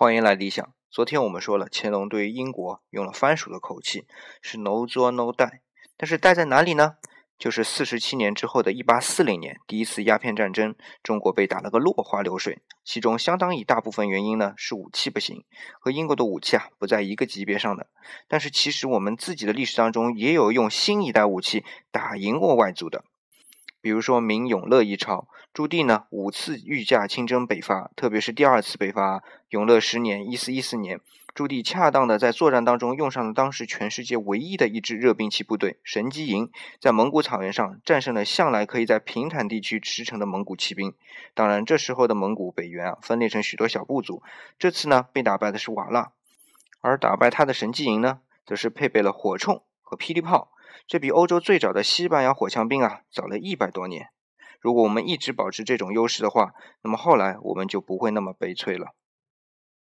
欢迎来理想。昨天我们说了，乾隆对于英国用了番薯的口气，是 no 作 no die。但是 die 在哪里呢？就是四十七年之后的一八四零年，第一次鸦片战争，中国被打了个落花流水。其中相当一大部分原因呢是武器不行，和英国的武器啊不在一个级别上的。但是其实我们自己的历史当中也有用新一代武器打赢过外族的。比如说明永乐一朝，朱棣呢五次御驾亲征北伐，特别是第二次北伐，永乐十年（一四一四年），朱棣恰当的在作战当中用上了当时全世界唯一的一支热兵器部队——神机营，在蒙古草原上战胜了向来可以在平坦地区驰骋的蒙古骑兵。当然，这时候的蒙古北原啊，分裂成许多小部族。这次呢，被打败的是瓦剌，而打败他的神机营呢，则是配备了火铳和霹雳炮。这比欧洲最早的西班牙火枪兵啊早了一百多年。如果我们一直保持这种优势的话，那么后来我们就不会那么悲催了。